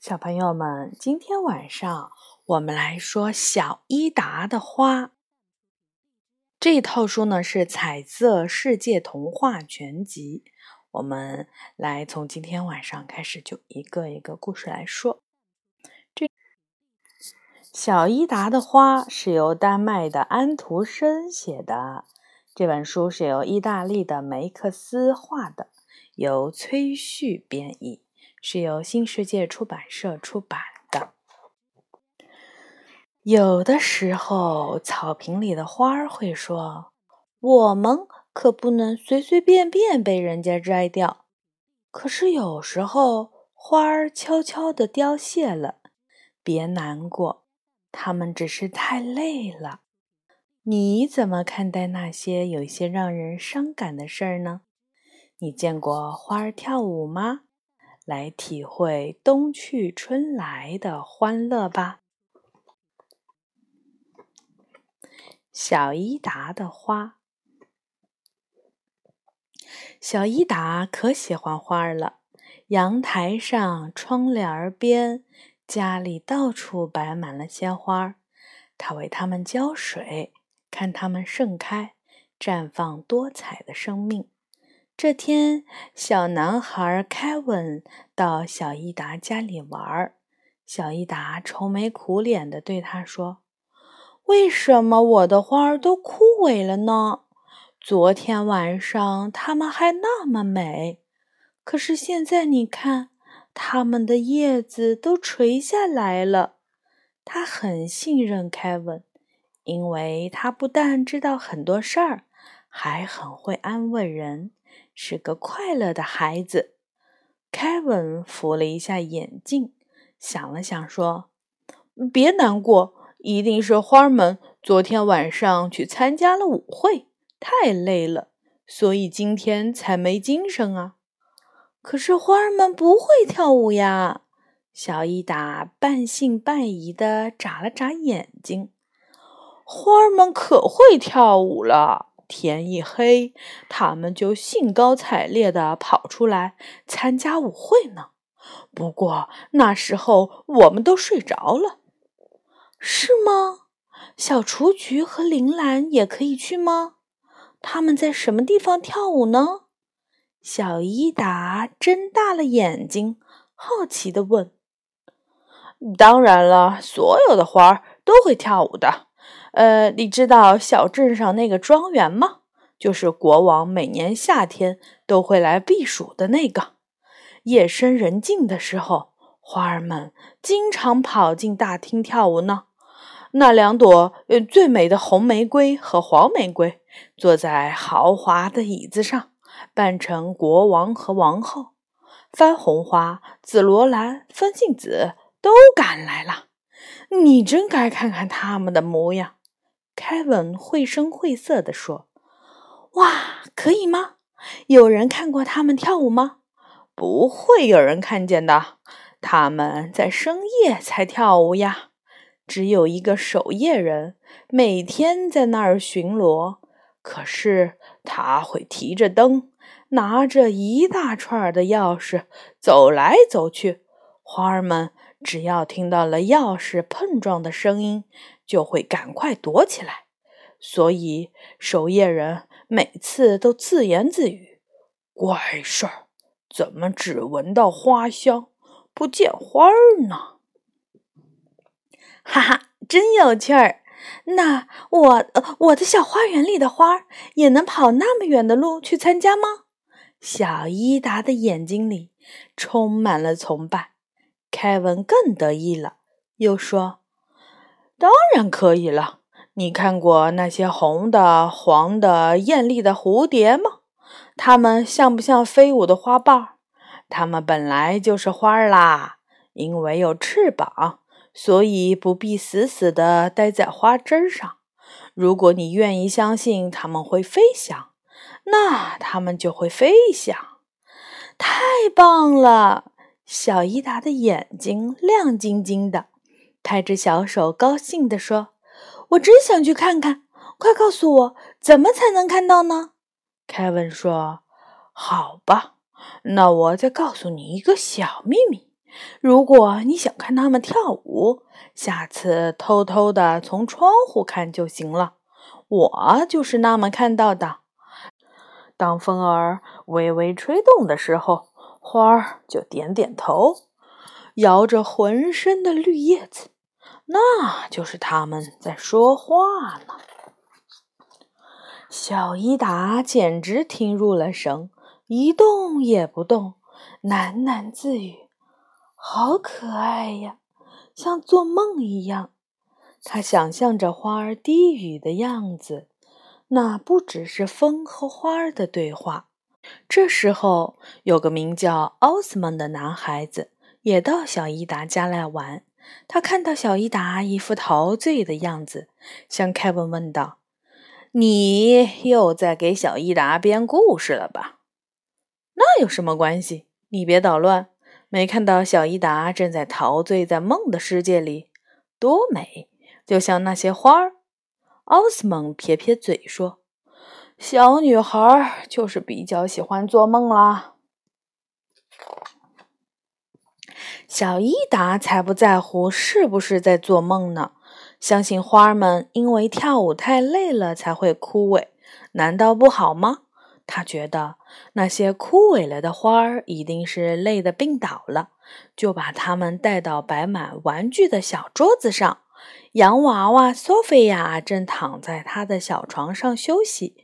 小朋友们，今天晚上我们来说《小伊达的花》这套书呢，是彩色世界童话全集。我们来从今天晚上开始，就一个一个故事来说。这《小伊达的花》是由丹麦的安徒生写的，这本书是由意大利的梅克斯画的，由崔旭编译。是由新世界出版社出版的。有的时候，草坪里的花儿会说：“我们可不能随随便便被人家摘掉。”可是有时候，花儿悄悄地凋谢了。别难过，它们只是太累了。你怎么看待那些有些让人伤感的事儿呢？你见过花儿跳舞吗？来体会冬去春来的欢乐吧。小伊达的花，小伊达可喜欢花了。阳台上、窗帘边、家里到处摆满了鲜花，他为它们浇水，看它们盛开，绽放多彩的生命。这天，小男孩凯文到小伊达家里玩儿。小伊达愁眉苦脸地对他说：“为什么我的花儿都枯萎了呢？昨天晚上它们还那么美，可是现在你看，它们的叶子都垂下来了。”他很信任凯文，因为他不但知道很多事儿，还很会安慰人。是个快乐的孩子。凯文扶了一下眼镜，想了想说：“别难过，一定是花儿们昨天晚上去参加了舞会，太累了，所以今天才没精神啊。”可是花儿们不会跳舞呀！小伊达半信半疑的眨了眨眼睛：“花儿们可会跳舞了。”天一黑，他们就兴高采烈地跑出来参加舞会呢。不过那时候我们都睡着了，是吗？小雏菊和铃兰也可以去吗？他们在什么地方跳舞呢？小伊达睁大了眼睛，好奇地问：“当然了，所有的花儿都会跳舞的。”呃，你知道小镇上那个庄园吗？就是国王每年夏天都会来避暑的那个。夜深人静的时候，花儿们经常跑进大厅跳舞呢。那两朵呃最美的红玫瑰和黄玫瑰坐在豪华的椅子上，扮成国王和王后。番红花、紫罗兰、风信子都赶来了。你真该看看他们的模样。凯文绘声绘色地说：“哇，可以吗？有人看过他们跳舞吗？不会有人看见的。他们在深夜才跳舞呀。只有一个守夜人每天在那儿巡逻，可是他会提着灯，拿着一大串的钥匙走来走去。花儿们只要听到了钥匙碰撞的声音。”就会赶快躲起来，所以守夜人每次都自言自语：“怪事儿，怎么只闻到花香，不见花儿呢？” 哈哈，真有趣儿！那我我的小花园里的花儿也能跑那么远的路去参加吗？小伊达的眼睛里充满了崇拜。凯文更得意了，又说。当然可以了。你看过那些红的、黄的、艳丽的蝴蝶吗？它们像不像飞舞的花瓣？它们本来就是花儿啦，因为有翅膀，所以不必死死地待在花枝上。如果你愿意相信它们会飞翔，那它们就会飞翔。太棒了！小伊达的眼睛亮晶晶的。拍着小手，高兴地说：“我真想去看看，快告诉我，怎么才能看到呢？”凯文说：“好吧，那我再告诉你一个小秘密。如果你想看他们跳舞，下次偷偷的从窗户看就行了。我就是那么看到的。当风儿微微吹动的时候，花儿就点点头，摇着浑身的绿叶子，那就是他们在说话呢。小伊达简直听入了神，一动也不动，喃喃自语：“好可爱呀，像做梦一样。”他想象着花儿低语的样子，那不只是风和花儿的对话。这时候，有个名叫奥斯曼的男孩子也到小伊达家来玩。他看到小伊达一副陶醉的样子，向凯文问道：“你又在给小伊达编故事了吧？”“那有什么关系？你别捣乱。没看到小伊达正在陶醉在梦的世界里，多美！”就像那些花儿，奥斯蒙撇撇嘴说：“小女孩就是比较喜欢做梦啦。”小伊达才不在乎是不是在做梦呢，相信花儿们因为跳舞太累了才会枯萎，难道不好吗？他觉得那些枯萎了的花儿一定是累得病倒了，就把它们带到摆满玩具的小桌子上。洋娃娃索菲亚正躺在她的小床上休息。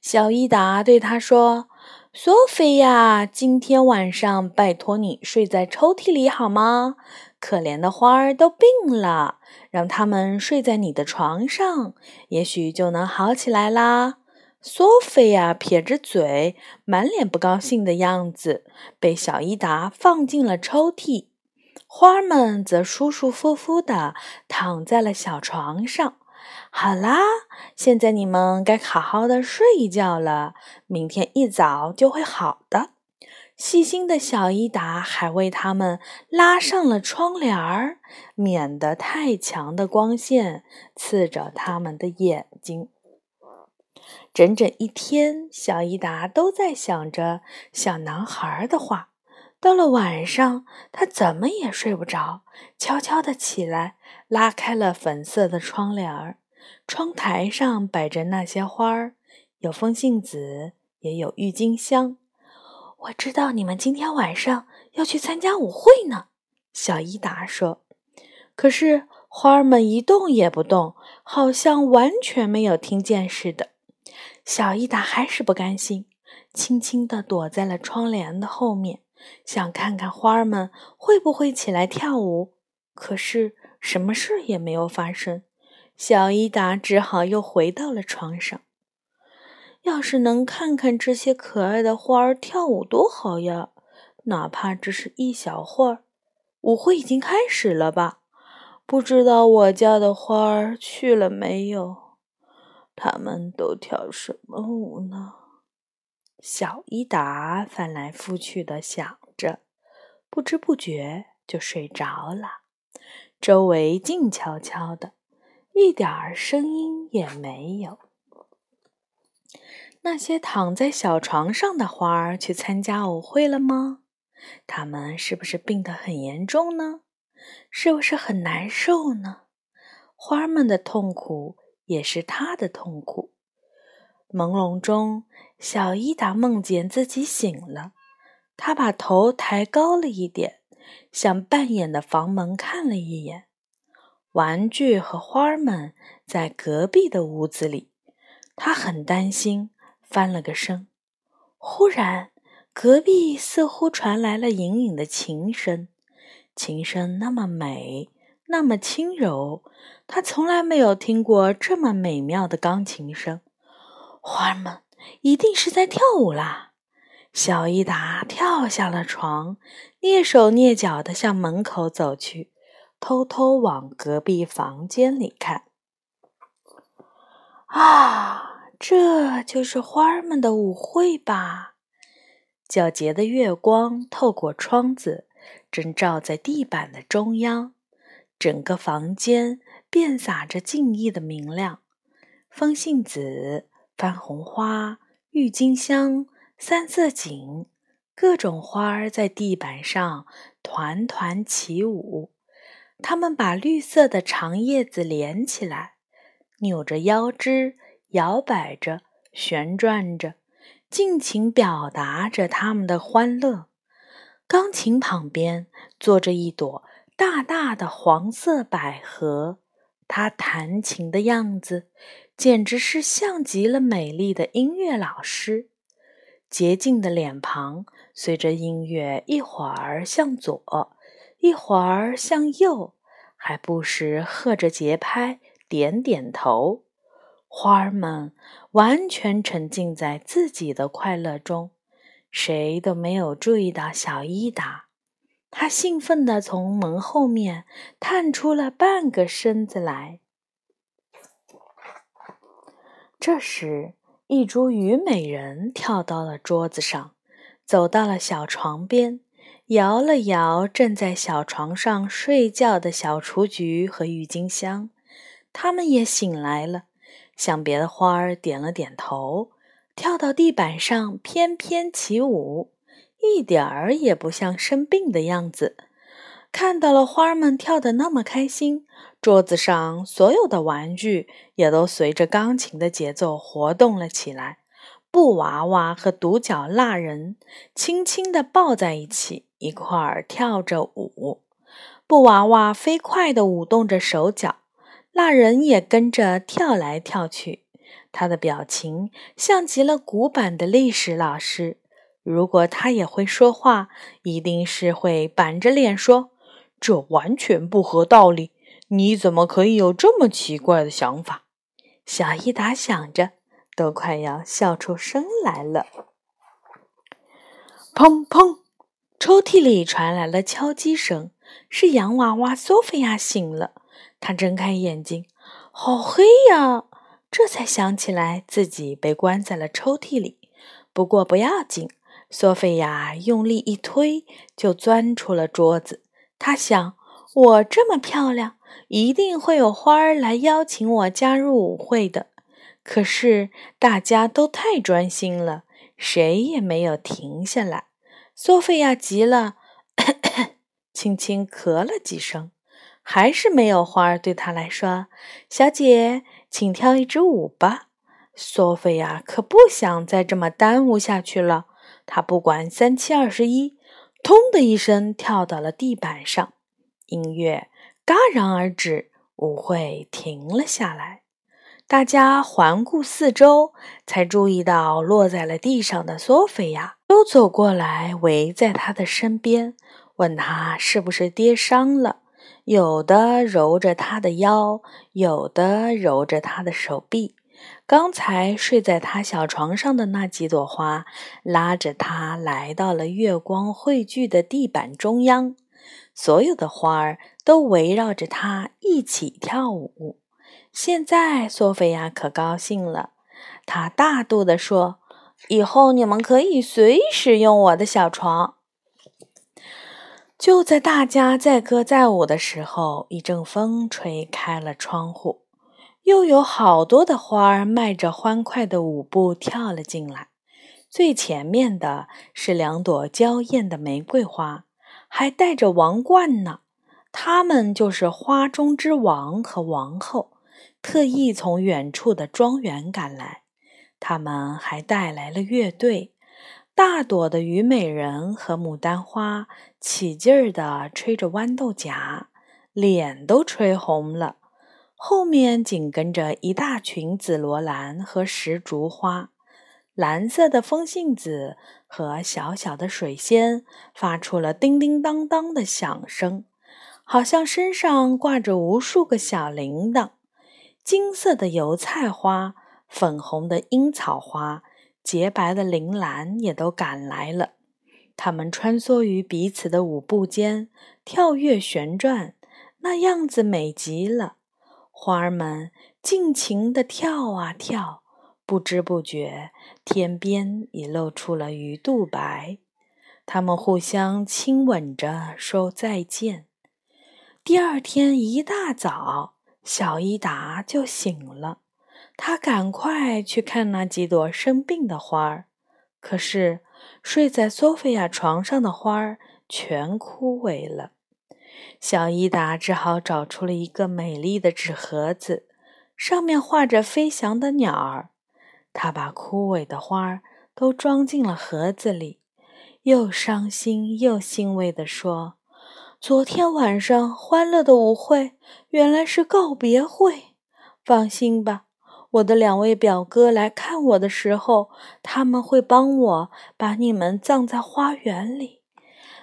小伊达对她说：“索菲亚，今天晚上拜托你睡在抽屉里好吗？可怜的花儿都病了，让它们睡在你的床上，也许就能好起来啦。”索菲亚撇着嘴，满脸不高兴的样子，被小伊达放进了抽屉。花儿们则舒舒服服地躺在了小床上。好啦，现在你们该好好的睡一觉了，明天一早就会好的。细心的小伊达还为他们拉上了窗帘儿，免得太强的光线刺着他们的眼睛。整整一天，小伊达都在想着小男孩的话。到了晚上，他怎么也睡不着，悄悄地起来，拉开了粉色的窗帘儿。窗台上摆着那些花儿，有风信子，也有郁金香。我知道你们今天晚上要去参加舞会呢，小伊达说。可是花儿们一动也不动，好像完全没有听见似的。小伊达还是不甘心，轻轻地躲在了窗帘的后面。想看看花儿们会不会起来跳舞，可是什么事也没有发生。小伊达只好又回到了床上。要是能看看这些可爱的花儿跳舞多好呀！哪怕只是一小会儿。舞会已经开始了吧？不知道我家的花儿去了没有？他们都跳什么舞呢？小伊达翻来覆去的想着，不知不觉就睡着了。周围静悄悄的，一点儿声音也没有。那些躺在小床上的花儿去参加舞会了吗？他们是不是病得很严重呢？是不是很难受呢？花儿们的痛苦也是他的痛苦。朦胧中，小伊达梦见自己醒了。他把头抬高了一点，向半掩的房门看了一眼。玩具和花儿们在隔壁的屋子里。他很担心，翻了个身。忽然，隔壁似乎传来了隐隐的琴声。琴声那么美，那么轻柔，他从来没有听过这么美妙的钢琴声。花儿们一定是在跳舞啦！小伊达跳下了床，蹑手蹑脚地向门口走去，偷偷往隔壁房间里看。啊，这就是花儿们的舞会吧？皎洁的月光透过窗子，正照在地板的中央，整个房间遍洒着静谧的明亮。风信子。番红花、郁金香、三色堇，各种花儿在地板上团团起舞。它们把绿色的长叶子连起来，扭着腰肢，摇摆着，旋转着，尽情表达着它们的欢乐。钢琴旁边坐着一朵大大的黄色百合，它弹琴的样子简直是像极了美丽的音乐老师。洁净的脸庞随着音乐一会儿向左，一会儿向右，还不时和着节拍点点头。花儿们完全沉浸在自己的快乐中，谁都没有注意到小伊达。他兴奋地从门后面探出了半个身子来。这时，一株虞美人跳到了桌子上，走到了小床边，摇了摇正在小床上睡觉的小雏菊和郁金香，它们也醒来了，向别的花儿点了点头，跳到地板上翩翩起舞，一点儿也不像生病的样子。看到了花儿们跳得那么开心。桌子上所有的玩具也都随着钢琴的节奏活动了起来。布娃娃和独角蜡人轻轻地抱在一起，一块儿跳着舞。布娃娃飞快地舞动着手脚，蜡人也跟着跳来跳去。他的表情像极了古板的历史老师。如果他也会说话，一定是会板着脸说：“这完全不合道理。”你怎么可以有这么奇怪的想法？小伊达想着，都快要笑出声来了。砰砰！抽屉里传来了敲击声，是洋娃娃索菲亚醒了。她睁开眼睛，好黑呀！这才想起来自己被关在了抽屉里。不过不要紧，索菲亚用力一推，就钻出了桌子。她想：我这么漂亮。一定会有花儿来邀请我加入舞会的，可是大家都太专心了，谁也没有停下来。索菲亚急了，轻轻咳了几声，还是没有花儿对她来说：“小姐，请跳一支舞吧。”索菲亚可不想再这么耽误下去了，她不管三七二十一，咚的一声跳到了地板上，音乐。戛然而止，舞会停了下来。大家环顾四周，才注意到落在了地上的索菲亚，都走过来围在她的身边，问她是不是跌伤了。有的揉着她的腰，有的揉着她的手臂。刚才睡在她小床上的那几朵花，拉着她来到了月光汇聚的地板中央。所有的花儿都围绕着它一起跳舞。现在，索菲亚可高兴了。她大度地说：“以后你们可以随时用我的小床。”就在大家载歌载舞的时候，一阵风吹开了窗户，又有好多的花儿迈着欢快的舞步跳了进来。最前面的是两朵娇艳的玫瑰花。还戴着王冠呢，他们就是花中之王和王后，特意从远处的庄园赶来。他们还带来了乐队，大朵的虞美人和牡丹花起劲儿地吹着豌豆荚，脸都吹红了。后面紧跟着一大群紫罗兰和石竹花。蓝色的风信子和小小的水仙发出了叮叮当当的响声，好像身上挂着无数个小铃铛。金色的油菜花、粉红的樱草花、洁白的铃兰也都赶来了。它们穿梭于彼此的舞步间，跳跃旋转，那样子美极了。花儿们尽情地跳啊跳。不知不觉，天边已露出了鱼肚白。他们互相亲吻着说再见。第二天一大早，小伊达就醒了。他赶快去看那几朵生病的花儿。可是，睡在索菲亚床上的花儿全枯萎了。小伊达只好找出了一个美丽的纸盒子，上面画着飞翔的鸟儿。他把枯萎的花儿都装进了盒子里，又伤心又欣慰地说：“昨天晚上欢乐的舞会，原来是告别会。放心吧。”我的两位表哥来看我的时候，他们会帮我把你们葬在花园里。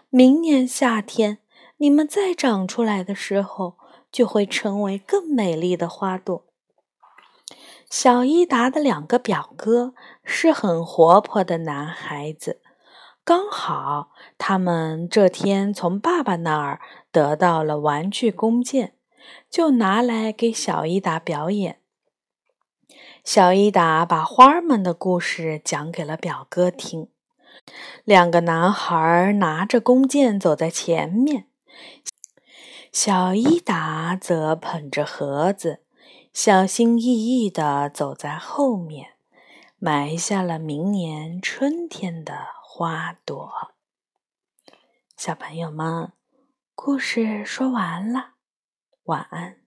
明年夏天，你们再长出来的时候，就会成为更美丽的花朵。小伊达的两个表哥是很活泼的男孩子，刚好他们这天从爸爸那儿得到了玩具弓箭，就拿来给小伊达表演。小伊达把花儿们的故事讲给了表哥听。两个男孩拿着弓箭走在前面，小伊达则捧着盒子，小心翼翼地走在后面，埋下了明年春天的花朵。小朋友们，故事说完了，晚安。